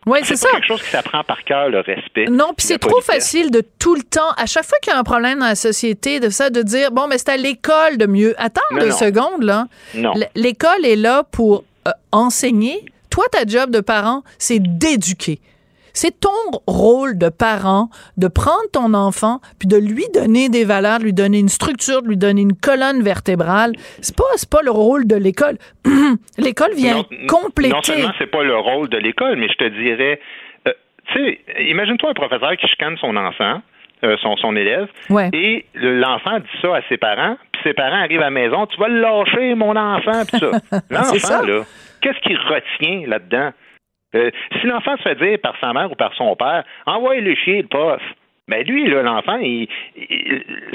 Oui, c'est ça. quelque chose qui s'apprend par cœur, le respect. Non, puis c'est trop facile de tout le temps, à chaque fois qu'il y a un problème dans la société, de ça, de dire, bon, mais c'est à l'école de mieux. Attends deux secondes, là. Non. L'école est là pour euh, enseigner. Toi, ta job de parent, c'est d'éduquer. C'est ton rôle de parent de prendre ton enfant puis de lui donner des valeurs, de lui donner une structure, de lui donner une colonne vertébrale. C'est pas pas le rôle de l'école. l'école vient compléter. Non seulement c'est pas le rôle de l'école, mais je te dirais, euh, tu sais, imagine-toi un professeur qui chicane son enfant. Euh, son, son élève. Et l'enfant dit ça à ses parents, puis ses parents arrivent à la maison, tu vas le lâcher, mon enfant, puis ça. L'enfant, là, qu'est-ce qu'il retient là-dedans? Euh, si l'enfant se fait dire par sa mère ou par son père, envoie-le chier, le prof. Ben lui, l'enfant,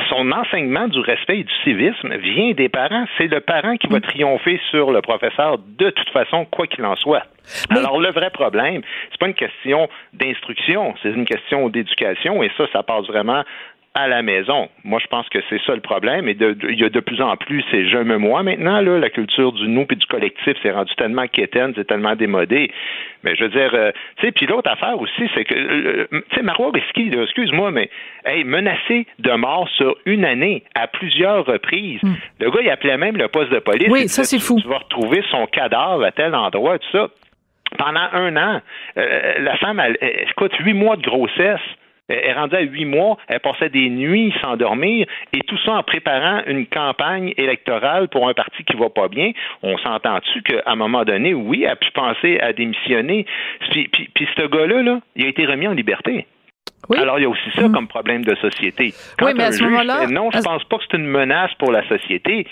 son enseignement du respect et du civisme vient des parents. C'est le parent qui va triompher sur le professeur de toute façon, quoi qu'il en soit. Alors le vrai problème, c'est pas une question d'instruction, c'est une question d'éducation, et ça, ça passe vraiment à la maison. Moi, je pense que c'est ça le problème. Et il y a de plus en plus, c'est je me moi maintenant, là, la culture du nous et du collectif, c'est rendu tellement quétaine, c'est tellement démodé. Mais je veux dire, euh, tu sais, puis l'autre affaire aussi, c'est que, euh, tu sais, Marois Risky, excuse-moi, mais, hey, menacé de mort sur une année à plusieurs reprises. Hmm. Le gars, il appelait même le poste de police. Oui, ça, c'est fou. Tu vas retrouver son cadavre à tel endroit, tout ça. Pendant un an, euh, la femme, elle, écoute, huit mois de grossesse. Elle est rendue à huit mois, elle passait des nuits sans dormir, et tout ça en préparant une campagne électorale pour un parti qui va pas bien. On s'entend-tu qu'à un moment donné, oui, elle a pu penser à démissionner. Puis, puis, ce gars-là, là, il a été remis en liberté. Alors, il y a aussi ça mm. comme problème de société. oui, mais à ce moment-là. Non, je pense pas que c'est une menace pour la société.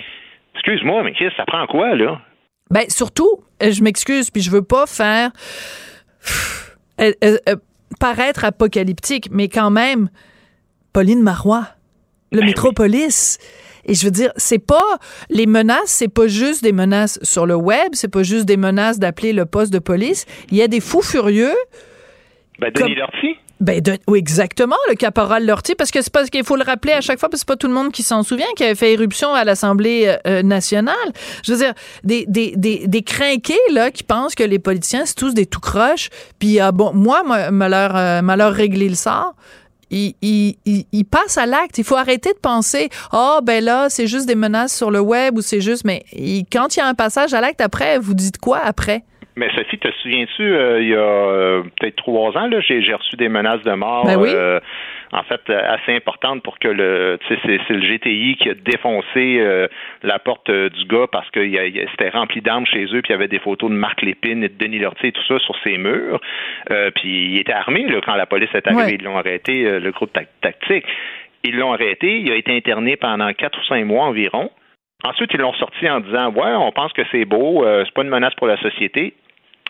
Excuse-moi, mais ça prend quoi, là? Ben, surtout, je m'excuse, puis je veux pas faire. Euh, euh, paraître apocalyptique, mais quand même, Pauline Marois, le ben métropolis. Et je veux dire, c'est pas les menaces, c'est pas juste des menaces sur le web, c'est pas juste des menaces d'appeler le poste de police. Il y a des fous furieux. Ben, Denis ben exactement, le caporal Lortie, parce que c'est parce qu'il faut le rappeler à chaque fois, parce que c'est pas tout le monde qui s'en souvient, qui avait fait éruption à l'Assemblée euh, euh, nationale. Je veux dire, des, des, des, des crinqués, là, qui pensent que les politiciens, c'est tous des tout croches, puis ah, bon, moi, me leur, euh, régler le sort. il, il, à l'acte. Il faut arrêter de penser, oh, ben là, c'est juste des menaces sur le web ou c'est juste, mais quand il y a un passage à l'acte après, vous dites quoi après? Mais Sophie, te souviens-tu, euh, il y a euh, peut-être trois ans, là, j'ai, reçu des menaces de mort. Ben euh, en fait, assez importantes pour que le, tu sais, c'est, le GTI qui a défoncé la porte du gars parce que c'était rempli d'armes chez eux, puis il y avait des photos de Marc Lépine et de Denis Lortier et tout ça sur ses murs. puis il était armé là, quand la police est arrivée, ils l'ont arrêté, le groupe tactique. Ils l'ont arrêté, il a été interné pendant quatre ou cinq mois environ. Ensuite, ils l'ont sorti en disant Ouais, on pense que c'est beau, c'est pas une menace pour la société.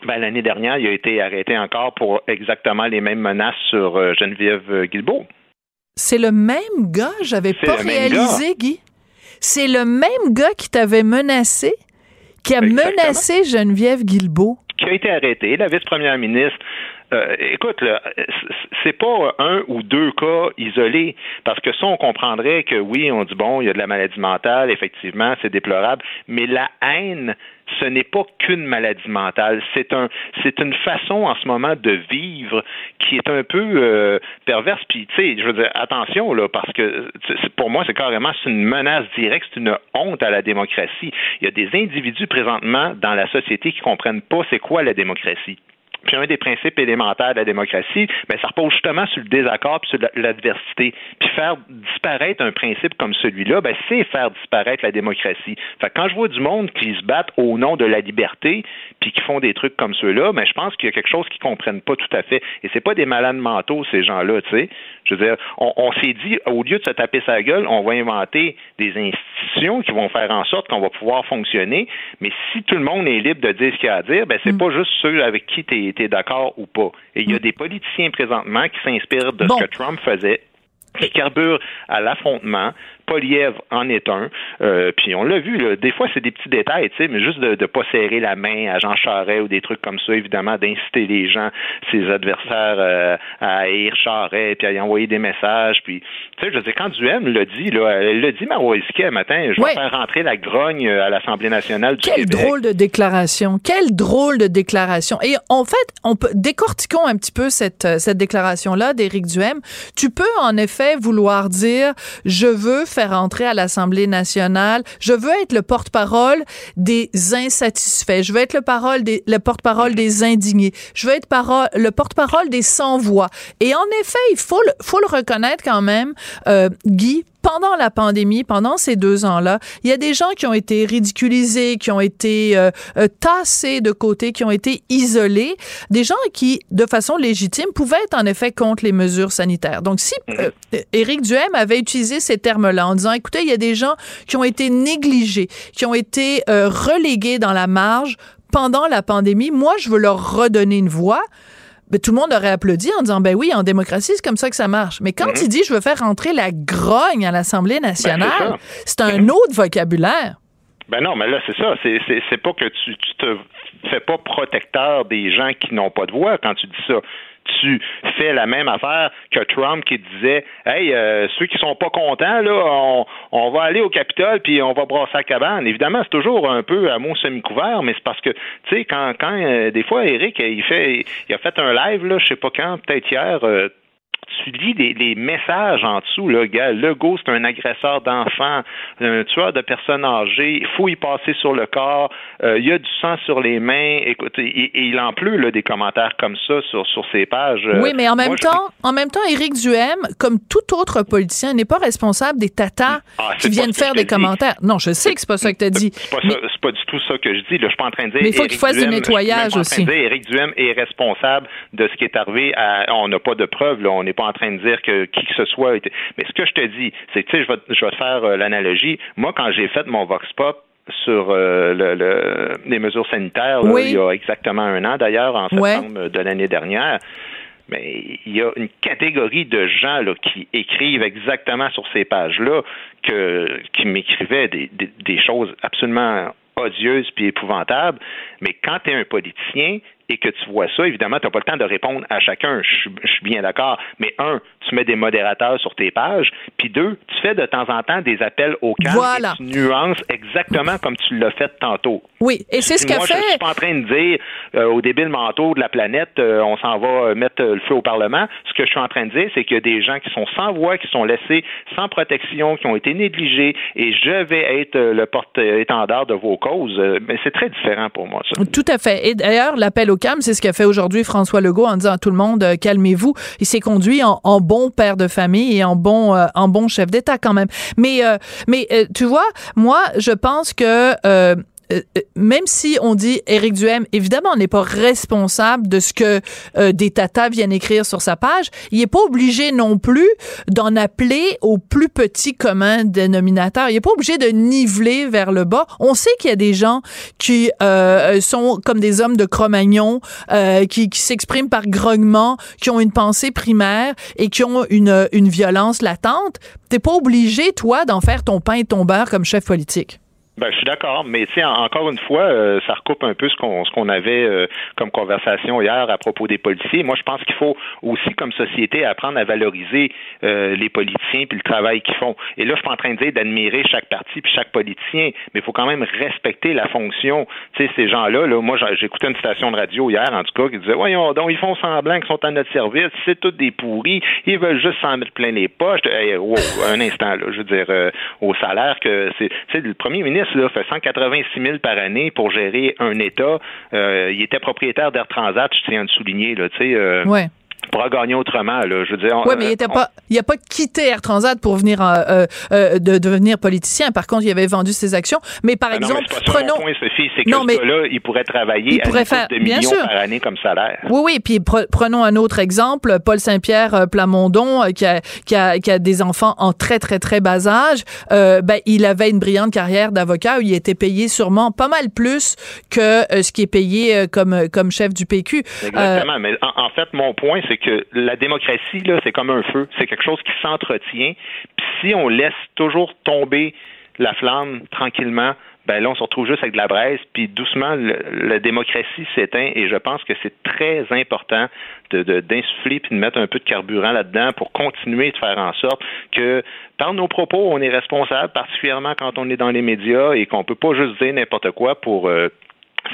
Ben, L'année dernière, il a été arrêté encore pour exactement les mêmes menaces sur euh, Geneviève euh, Guilbeault. C'est le même gars, j'avais pas réalisé, Guy. C'est le même gars qui t'avait menacé, qui a menacé Geneviève Guilbeault. Qui a été arrêté, la vice-première ministre. Euh, écoute, c'est pas un ou deux cas isolés, parce que ça, on comprendrait que oui, on dit bon, il y a de la maladie mentale, effectivement, c'est déplorable, mais la haine ce n'est pas qu'une maladie mentale, c'est un, c'est une façon en ce moment de vivre qui est un peu euh, perverse. Puis, tu sais, je veux dire, attention là, parce que pour moi, c'est carrément une menace directe, c'est une honte à la démocratie. Il y a des individus présentement dans la société qui comprennent pas c'est quoi la démocratie. Puis un des principes élémentaires de la démocratie, ben, ça repose justement sur le désaccord et sur l'adversité. Puis faire disparaître un principe comme celui-là, ben, c'est faire disparaître la démocratie. Fait quand je vois du monde qui se battent au nom de la liberté, puis qui font des trucs comme ceux-là, ben, je pense qu'il y a quelque chose qu'ils comprennent pas tout à fait. Et c'est pas des malades mentaux, ces gens-là, tu sais. Je veux dire, on, s'est dit, au lieu de se taper sa gueule, on va inventer des institutions qui vont faire en sorte qu'on va pouvoir fonctionner. Mais si tout le monde est libre de dire ce qu'il a à dire, ben c'est mm. pas juste ceux avec qui tu es, d'accord ou pas. Et il y a mm. des politiciens présentement qui s'inspirent de ce que Trump faisait qui carburent à l'affrontement, Poliev en est un. Euh, puis on l'a vu, là, des fois c'est des petits détails, tu sais, mais juste de ne pas serrer la main à Jean Charest ou des trucs comme ça, évidemment, d'inciter les gens, ses adversaires, euh, à haïr Charest, puis à y envoyer des messages. Puis, tu sais, je sais, quand Duhem l'a dit, là, elle l'a dit, Maroiski, un matin, je vais faire rentrer la grogne à l'Assemblée nationale du Quelle drôle de déclaration. Quelle drôle de déclaration. Et en fait, on peut décortiquons un petit peu cette, cette déclaration-là d'Éric Duhem. Tu peux, en effet, vouloir dire, je veux faire entrer à l'Assemblée nationale. Je veux être le porte-parole des insatisfaits. Je veux être le, parole des, le porte-parole des indignés. Je veux être parole, le porte-parole des sans-voix. Et en effet, il faut le, faut le reconnaître quand même, euh, Guy, pendant la pandémie, pendant ces deux ans-là, il y a des gens qui ont été ridiculisés, qui ont été euh, euh, tassés de côté, qui ont été isolés, des gens qui, de façon légitime, pouvaient être en effet contre les mesures sanitaires. Donc, si mhm. euh, Éric Duhem avait utilisé ces termes-là en disant, écoutez, il y a des gens qui ont été négligés, qui ont été relégués dans la marge pendant la pandémie, moi, je veux leur redonner une voix ben, tout le monde aurait applaudi en disant ben oui, en démocratie, c'est comme ça que ça marche. Mais quand mhm. il dit je veux faire rentrer la grogne à l'Assemblée ben, nationale, c'est un autre vocabulaire. Ben non, mais là, c'est ça. C'est pas que tu, tu te fais pas protecteur des gens qui n'ont pas de voix quand tu dis ça tu fais la même affaire que Trump qui disait Hey, euh, ceux qui sont pas contents, là, on, va aller au Capitole puis on va brasser la cabane. Évidemment, c'est toujours un peu à mon semi-couvert, mais c'est parce que, tu sais, quand, quand euh, des fois, Eric, il fait il a fait un live, là, je sais pas quand, peut-être hier, euh, tu lis les, messages en dessous, là, gars, Legault, c'est un agresseur d'enfants, un tueur de personnes âgées, il faut y passer sur le corps, euh, il y a du sang sur les mains, écoute, et, il en pleut là, des commentaires comme ça sur, sur ces pages. Oui, mais en même temps, en même temps, Éric Duhem, comme tout autre politicien, n'est pas responsable des tatas ah, qui viennent faire des commentaires. Non, je sais que c'est pas ça que tu as dit. C'est pas, pas, du tout ça que je dis. Là, je suis pas en train de dire. Mais il faut qu'il fasse du nettoyage aussi. Éric Duhem est responsable de ce qui est arrivé. on n'a pas de preuves. Là, on n'est pas en train de dire que qui que ce soit. Était... Mais ce que je te dis, c'est que, tu sais, je vais, je vais te faire euh, l'analogie. Moi, quand j'ai fait mon Vox Pop, sur euh, le, les mesures sanitaires, il y a exactement un an d'ailleurs, en septembre de l'année dernière. Mais il y a une catégorie de gens là, qui écrivent exactement sur ces pages-là que qui m'écrivaient des, des, des, choses absolument odieuses puis épouvantables. Mais quand tu es un politicien, et que tu vois ça, évidemment, tu n'as pas le temps de répondre à chacun. Je, suis bien d'accord. Mais un, tu mets des modérateurs sur tes pages. Puis deux, tu fais de temps en temps des appels au calme voilà. et tu nuances exactement comme tu l'as fait tantôt. Oui, et c'est ce qu'a fait. Moi, je suis pas en train de dire euh, au débile manteau de la planète, euh, on s'en va mettre le feu au Parlement. Ce que je suis en train de dire, c'est qu'il y a des gens qui sont sans voix, qui sont laissés sans protection, qui ont été négligés, et je vais être le porte-étendard de vos causes. Mais c'est très différent pour moi. Ça. Tout à fait. Et d'ailleurs, l'appel au c'est ce qu'a fait aujourd'hui François Legault en disant à tout le monde euh, calmez-vous. Il s'est conduit en, en, bon père de famille et en bon euh, en bon chef d'État quand même. Mais euh, mais tu vois, moi, je pense que euh, euh, même si on dit Éric Duhem, évidemment, on n'est pas responsable de ce que euh, des tatas viennent écrire sur sa page. Il n'est pas obligé non plus d'en appeler au plus petit commun dénominateur. Il n'est pas obligé de niveler vers le bas. On sait qu'il y a des gens qui sont comme des hommes de Cro-Magnon, qui, qui s'expriment par grognement, qui ont une pensée primaire et qui ont une, une violence latente. T'es pas obligé, toi, d'en faire ton pain et ton beurre comme chef politique. Ben, je suis d'accord, mais tu encore une fois, euh, ça recoupe un peu ce qu'on ce qu'on avait euh, comme conversation hier à propos des policiers. Moi, je pense qu'il faut aussi, comme société, apprendre à valoriser euh, les politiciens puis le travail qu'ils font. Et là, je suis en train de dire d'admirer chaque parti puis chaque politicien, mais il faut quand même respecter la fonction. Tu sais, ces gens-là, là, moi, j'écoutais une station de radio hier, en tout cas, qui disait, voyons donc, ils font semblant qu'ils sont à notre service, c'est tous des pourris, ils veulent juste s'en mettre plein les poches. un instant, là, je veux dire, au salaire que c'est, le premier ministre là, fait 186 000 par année pour gérer un État. Euh, il était propriétaire d'Air Transat, je tiens à le souligner. Là, euh, ouais pourra gagner autrement. Là. Je veux dire, oui, mais il n'a pas, il a pas quitté Air Transat pour venir euh, euh, de devenir politicien. Par contre, il avait vendu ses actions. Mais par exemple, non, mais prenons. Point, Sophie, c'est que non, ce là il pourrait travailler il pourrait à faire... de millions sûr. par année comme salaire. Oui, oui. Puis prenons un autre exemple, Paul Saint-Pierre euh, Plamondon, qui a, qui, a, qui a des enfants en très très très bas âge. Euh, ben, il avait une brillante carrière d'avocat où il était payé sûrement pas mal plus que ce qui est payé comme comme chef du PQ. Exactement. mais en, en fait, mon point, c'est que la démocratie, là, c'est comme un feu. C'est quelque chose qui s'entretient. Puis si on laisse toujours tomber la flamme tranquillement, ben là, on se retrouve juste avec de la braise, puis doucement, la démocratie s'éteint, et je pense que c'est très important de, d'insuffler puis de mettre un peu de carburant là-dedans pour continuer de faire en sorte que, par nos propos, on est responsable, particulièrement quand on est dans les médias, et qu'on peut pas juste dire n'importe quoi pour euh,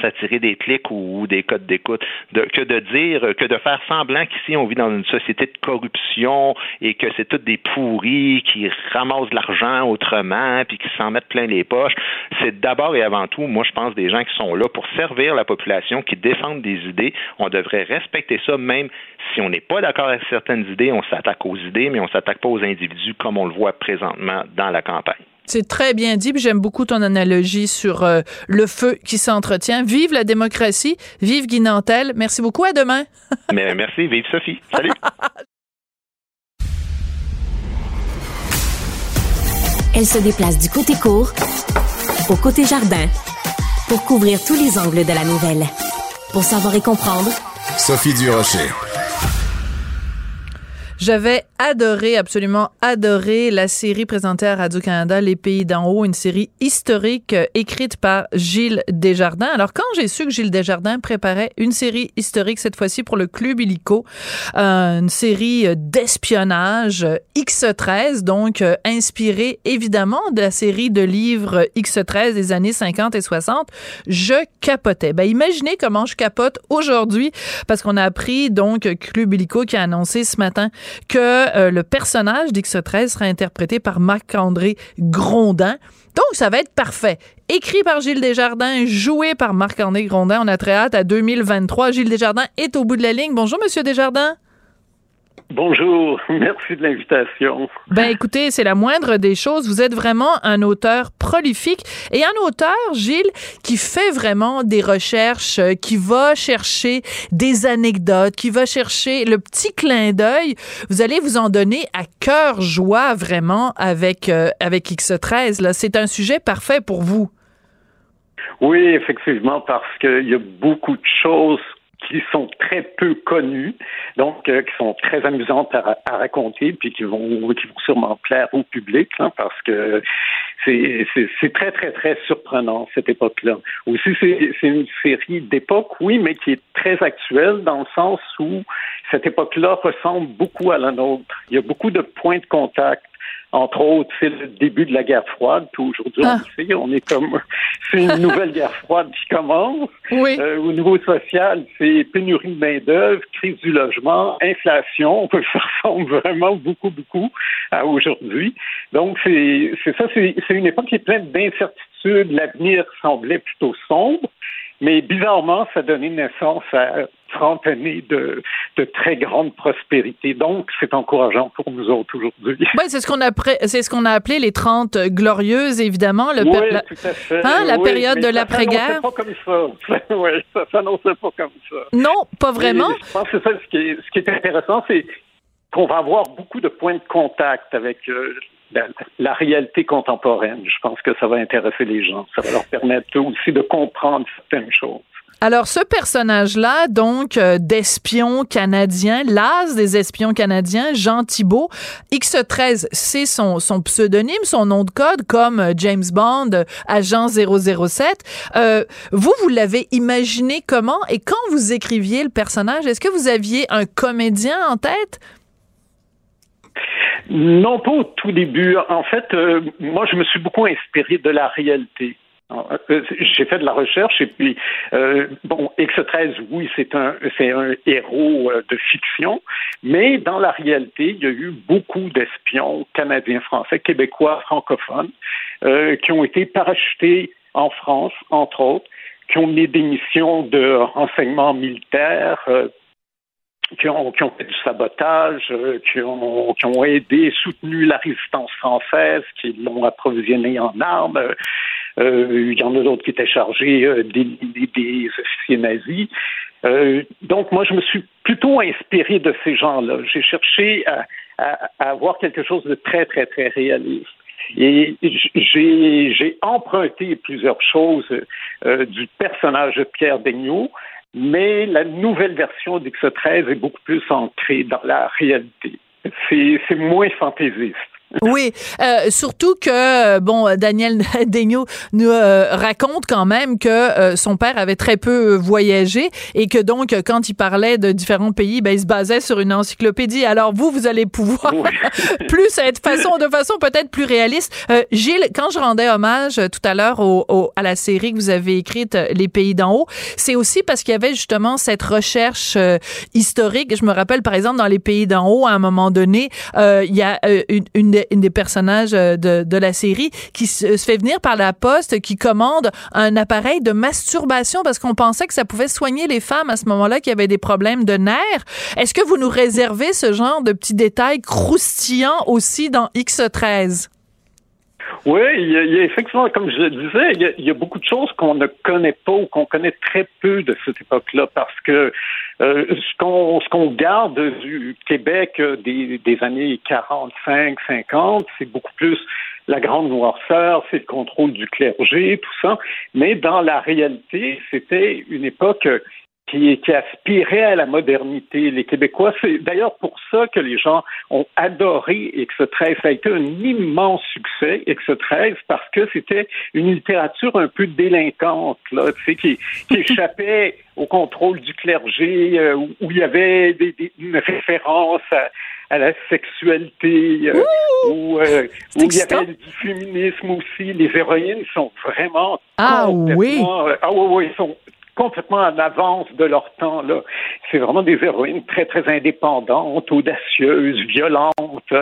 s'attirer des clics ou, des codes d'écoute, que de dire, que de faire semblant qu'ici on vit dans une société de corruption et que c'est toutes des pourris qui ramassent de l'argent autrement puis qui s'en mettent plein les poches. C'est d'abord et avant tout, moi je pense, des gens qui sont là pour servir la population, qui défendent des idées. On devrait respecter ça même si on n'est pas d'accord avec certaines idées, on s'attaque aux idées, mais on s'attaque pas aux individus comme on le voit présentement dans la campagne. C'est très bien dit, j'aime beaucoup ton analogie sur euh, le feu qui s'entretient. Vive la démocratie, vive Guy Nantel. Merci beaucoup, à demain. Mais merci, vive Sophie. Salut. Elle se déplace du côté court au côté jardin pour couvrir tous les angles de la nouvelle. Pour savoir et comprendre, Sophie Durocher. J'avais adoré, absolument adoré la série présentée à Radio-Canada, Les Pays d'en haut, une série historique euh, écrite par Gilles Desjardins. Alors, quand j'ai su que Gilles Desjardins préparait une série historique, cette fois-ci pour le Club Illico, euh, une série euh, d'espionnage X13, donc inspirée évidemment de la série de livres X13 des années 50 et 60, je capotais. Ben, imaginez comment je capote aujourd'hui, parce qu'on a appris, donc, Club Illico qui a annoncé ce matin que euh, le personnage d'X13 sera interprété par Marc-André Grondin. Donc, ça va être parfait. Écrit par Gilles Desjardins, joué par Marc-André Grondin. On a très hâte à 2023. Gilles Desjardins est au bout de la ligne. Bonjour, Monsieur Desjardins. Bonjour, merci de l'invitation. Ben écoutez, c'est la moindre des choses. Vous êtes vraiment un auteur prolifique et un auteur, Gilles, qui fait vraiment des recherches, euh, qui va chercher des anecdotes, qui va chercher le petit clin d'œil. Vous allez vous en donner à cœur joie vraiment avec euh, avec X13. Là, c'est un sujet parfait pour vous. Oui, effectivement, parce qu'il y a beaucoup de choses qui sont très peu connues, donc euh, qui sont très amusantes à, à, raconter, puis qui vont, qui vont sûrement plaire au public, hein, parce que c'est très, très, très surprenant, cette époque-là. Aussi, c'est une série d'époque, oui, mais qui est très actuelle dans le sens où cette époque-là ressemble beaucoup à la nôtre. Il y a beaucoup de points de contact entre autres, c'est le début de la guerre froide. Puis aujourd'hui, on ah. sait, on est comme, c'est une nouvelle guerre froide qui commence. Oui. Euh, au niveau social, c'est pénurie de main d'œuvre, crise du logement, inflation. Ça ressemble vraiment beaucoup, beaucoup à aujourd'hui. Donc c'est, c'est ça, c'est, c'est une époque qui est pleine d'incertitudes. L'avenir semblait plutôt sombre. Mais bizarrement, ça donnait naissance à 30 années de, de très grande prospérité. Donc, c'est encourageant pour nous autres aujourd'hui. Oui, c'est ce qu'on a, c'est ce qu'on a appelé les 30 glorieuses, évidemment. Le oui, tout à fait. Hein, la période de l'après-guerre? Ça pas comme ça. oui, ça s'annonçait pas comme ça. Non, pas vraiment? je pense que ça, ce qui est, ce qui est intéressant, c'est qu'on va avoir beaucoup de points de contact avec euh, la, réalité contemporaine. Je pense que ça va intéresser les gens. Ça va leur permettre aussi de comprendre certaines choses. Alors, ce personnage-là, donc, euh, d'espion canadien, l'as des espions canadiens, Jean Thibault, X13, c'est son, son pseudonyme, son nom de code, comme euh, James Bond, agent 007. Euh, vous, vous l'avez imaginé comment et quand vous écriviez le personnage, est-ce que vous aviez un comédien en tête? Non, pas au tout début. En fait, euh, moi, je me suis beaucoup inspiré de la réalité. Euh, j'ai fait de la recherche et puis euh, bon, X13, oui, c'est un c'est un héros de fiction, mais dans la réalité, il y a eu beaucoup d'espions canadiens, français, québécois, francophones qui ont été parachutés en France, entre autres, qui ont mené des missions de renseignement militaire, qui ont, qui ont fait du sabotage, euh, qui, ont, qui ont aidé, soutenu la résistance française, qui l'ont approvisionné en armes. Euh, il y en a d'autres qui étaient chargés euh, des, des, officiers nazis. donc, moi, je me suis plutôt inspiré de ces gens-là. J'ai cherché à, à, à, avoir quelque chose de très, très, très réaliste. Et j'ai emprunté plusieurs choses du personnage de Pierre Daigneault, mais la nouvelle version d'X13 est beaucoup plus ancrée dans la réalité. C'est moins fantaisiste. Oui, euh, surtout que bon, Daniel Daigneault nous euh, raconte quand même que euh, son père avait très peu voyagé et que donc quand il parlait de différents pays, ben il se basait sur une encyclopédie. Alors vous, vous allez pouvoir plus être façon de façon peut-être plus réaliste. Gilles, quand je rendais hommage tout à l'heure au, à la série que vous avez écrite Les pays d'en haut, c'est aussi parce qu'il y avait justement cette recherche historique. Je me rappelle par exemple dans Les pays d'en haut, à un moment donné, il y a une, une une des personnages euh, de, de la série, qui se, fait venir par la poste, qui commande un appareil de masturbation parce qu'on pensait que ça pouvait soigner les femmes à ce moment-là qui avaient des problèmes de nerfs. Est-ce que vous nous réservez ce genre de petits détails croustillants aussi dans X13? Oui, il y, a, effectivement, comme je le disais, il y a, beaucoup de choses qu'on ne connaît pas ou qu'on connaît très peu de cette époque-là parce que euh, ce qu'on ce qu'on garde du Québec euh, des, des années 45, 50, c'est beaucoup plus la grande noirceur, c'est le contrôle du clergé, tout ça. Mais dans la réalité, c'était une époque qui, qui aspirait à la modernité. Les Québécois, c'est d'ailleurs pour ça que les gens ont adoré X13. Ça a été un immense succès, X13, parce que c'était une littérature un peu délinquante, là, tu sais, qui, qui échappait au contrôle du clergé, euh, où, il y avait des, des, une référence à, à la sexualité, euh, où, euh, où il y avait du féminisme aussi. Les héroïnes sont vraiment ah oui ah oui oui sont complètement en avance de leur temps. Là. C'est vraiment des héroïnes très, très indépendantes, audacieuses, violentes.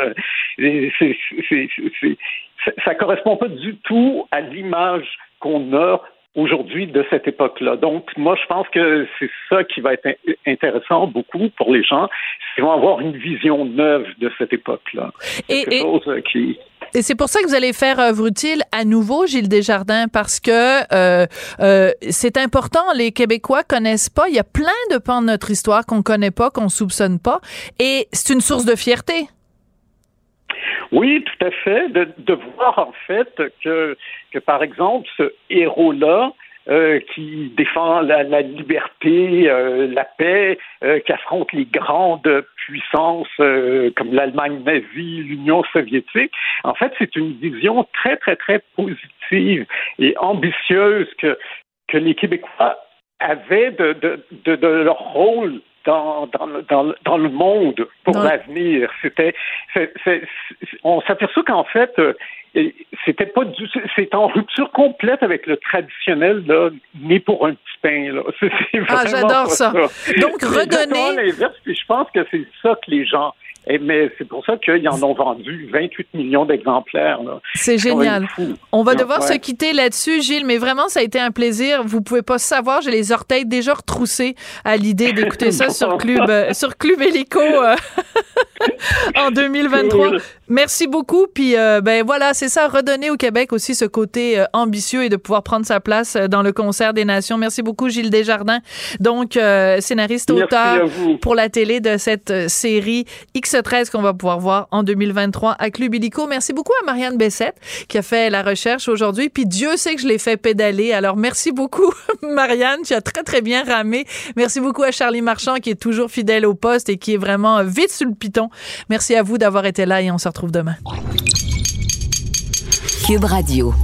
Et c'est, c'est, c'est, ça correspond pas du tout à l'image qu'on a aujourd'hui de cette époque-là. Donc, moi, je pense que c'est ça qui va être intéressant beaucoup pour les gens, Ils vont avoir une vision neuve de cette époque-là. Quelque et, chose qui et c'est pour ça que vous allez faire œuvre utile à nouveau, Gilles Desjardins, parce que euh, euh, c'est important. Les Québécois connaissent pas. Il y a plein de pans de notre histoire qu'on connaît pas, qu'on soupçonne pas, et c'est une source de fierté. Oui, tout à fait. De, de voir en fait que, que par exemple, ce héros-là euh, qui défend la, la liberté, euh, la paix, euh, qui affronte les grandes puissances comme l'Allemagne nazie, l'Union soviétique. En fait, c'est une vision très, très, très positive et ambitieuse que, que les Québécois avaient de, de, de leur rôle dans, dans, dans, dans, le monde pour l'avenir. C'était, on s'aperçoit qu'en fait, c'était pas du, c'est en rupture complète avec le traditionnel là, né pour un petit pain là. ah, j'adore ça. Donc redonner. je pense que c'est ça que les gens et, mais c'est pour ça qu'ils en ont vendu 28 millions d'exemplaires. C'est génial. On va devoir se quitter là-dessus, Gilles, mais vraiment, ça a été un plaisir. Vous pouvez pas savoir, j'ai les orteils déjà retroussés à l'idée d'écouter ça sur Club, euh, sur Club Hélico euh, en 2023. Merci beaucoup. Puis, euh, ben voilà, c'est ça, redonner au Québec aussi ce côté ambitieux et de pouvoir prendre sa place dans le concert des nations. Merci beaucoup, Gilles Desjardins. Donc, scénariste, auteur pour la télé de cette série X 13 qu'on va pouvoir voir en 2023 à Club Illico. Merci beaucoup à Marianne Bessette qui a fait la recherche aujourd'hui. Puis Dieu sait que je l'ai fait pédaler. Alors merci beaucoup Marianne, tu as très très bien ramé. Merci beaucoup à Charlie Marchand qui est toujours fidèle au poste et qui est vraiment vite sur le piton. Merci à vous d'avoir été là et on se retrouve demain. Cube Radio.